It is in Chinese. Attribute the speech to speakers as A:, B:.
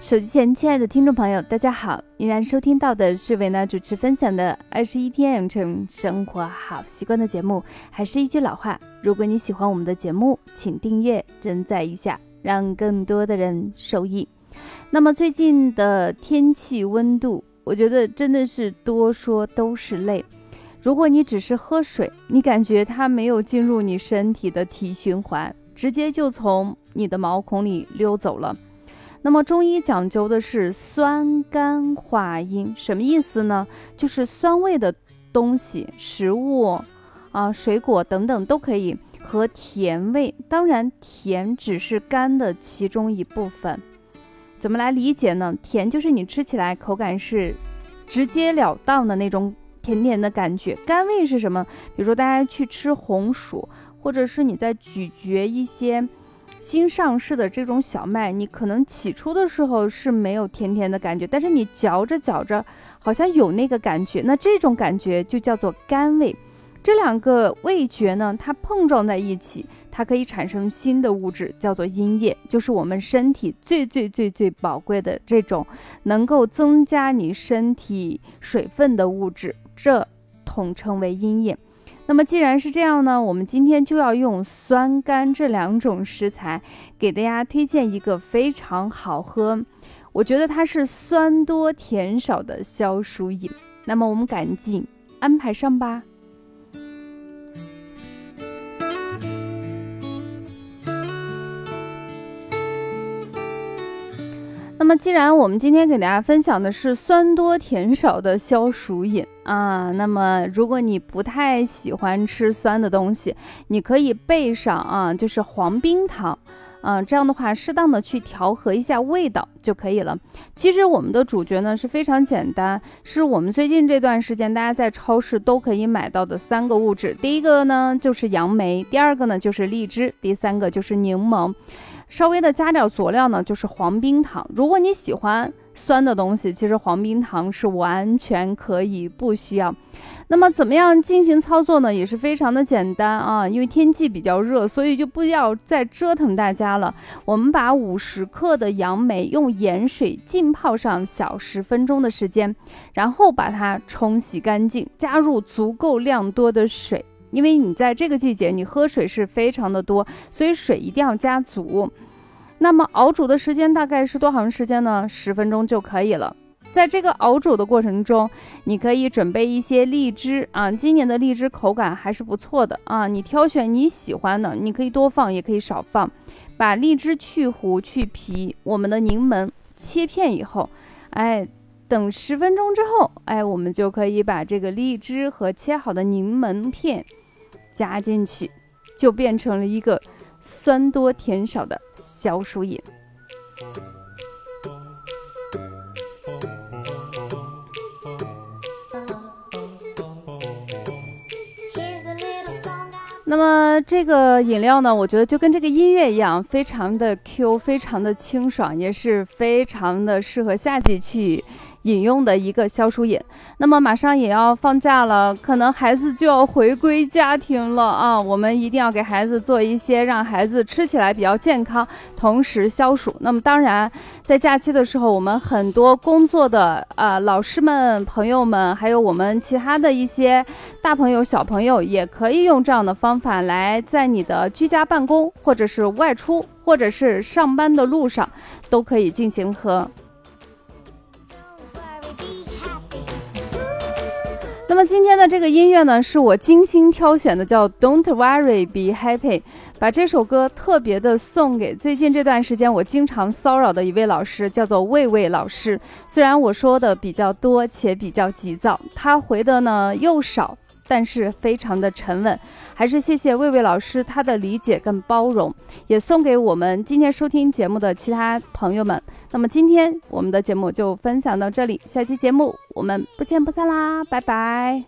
A: 手机前，亲爱的听众朋友，大家好！依然收听到的是维娜主持分享的《二十一天养成生活好习惯》的节目。还是一句老话，如果你喜欢我们的节目，请订阅、点赞一下，让更多的人受益。那么最近的天气温度，我觉得真的是多说都是泪。如果你只是喝水，你感觉它没有进入你身体的体循环，直接就从你的毛孔里溜走了。那么中医讲究的是酸甘化阴，什么意思呢？就是酸味的东西，食物啊、水果等等都可以和甜味，当然甜只是甘的其中一部分。怎么来理解呢？甜就是你吃起来口感是直截了当的那种甜甜的感觉，甘味是什么？比如说大家去吃红薯，或者是你在咀嚼一些。新上市的这种小麦，你可能起初的时候是没有甜甜的感觉，但是你嚼着嚼着，好像有那个感觉，那这种感觉就叫做甘味。这两个味觉呢，它碰撞在一起，它可以产生新的物质，叫做阴液，就是我们身体最最最最宝贵的这种能够增加你身体水分的物质，这统称为阴液。那么既然是这样呢，我们今天就要用酸甘这两种食材，给大家推荐一个非常好喝，我觉得它是酸多甜少的消暑饮。那么我们赶紧安排上吧。那么既然我们今天给大家分享的是酸多甜少的消暑饮。啊，那么如果你不太喜欢吃酸的东西，你可以备上啊，就是黄冰糖，啊，这样的话适当的去调和一下味道就可以了。其实我们的主角呢是非常简单，是我们最近这段时间大家在超市都可以买到的三个物质。第一个呢就是杨梅，第二个呢就是荔枝，第三个就是柠檬。稍微的加点佐料呢，就是黄冰糖。如果你喜欢。酸的东西，其实黄冰糖是完全可以不需要。那么怎么样进行操作呢？也是非常的简单啊，因为天气比较热，所以就不要再折腾大家了。我们把五十克的杨梅用盐水浸泡上小十分钟的时间，然后把它冲洗干净，加入足够量多的水，因为你在这个季节你喝水是非常的多，所以水一定要加足。那么熬煮的时间大概是多长时间呢？十分钟就可以了。在这个熬煮的过程中，你可以准备一些荔枝啊，今年的荔枝口感还是不错的啊。你挑选你喜欢的，你可以多放也可以少放。把荔枝去核去皮，我们的柠檬切片以后，哎，等十分钟之后，哎，我们就可以把这个荔枝和切好的柠檬片加进去，就变成了一个。酸多甜少的消暑饮。那么这个饮料呢，我觉得就跟这个音乐一样，非常的 Q，非常的清爽，也是非常的适合夏季去。饮用的一个消暑饮，那么马上也要放假了，可能孩子就要回归家庭了啊！我们一定要给孩子做一些让孩子吃起来比较健康，同时消暑。那么当然，在假期的时候，我们很多工作的啊老师们、朋友们，还有我们其他的一些大朋友、小朋友，也可以用这样的方法来在你的居家办公，或者是外出，或者是上班的路上，都可以进行喝。么今天的这个音乐呢，是我精心挑选的，叫 Don't Worry Be Happy。把这首歌特别的送给最近这段时间我经常骚扰的一位老师，叫做魏魏老师。虽然我说的比较多且比较急躁，他回的呢又少。但是非常的沉稳，还是谢谢魏魏老师他的理解跟包容，也送给我们今天收听节目的其他朋友们。那么今天我们的节目就分享到这里，下期节目我们不见不散啦，拜拜。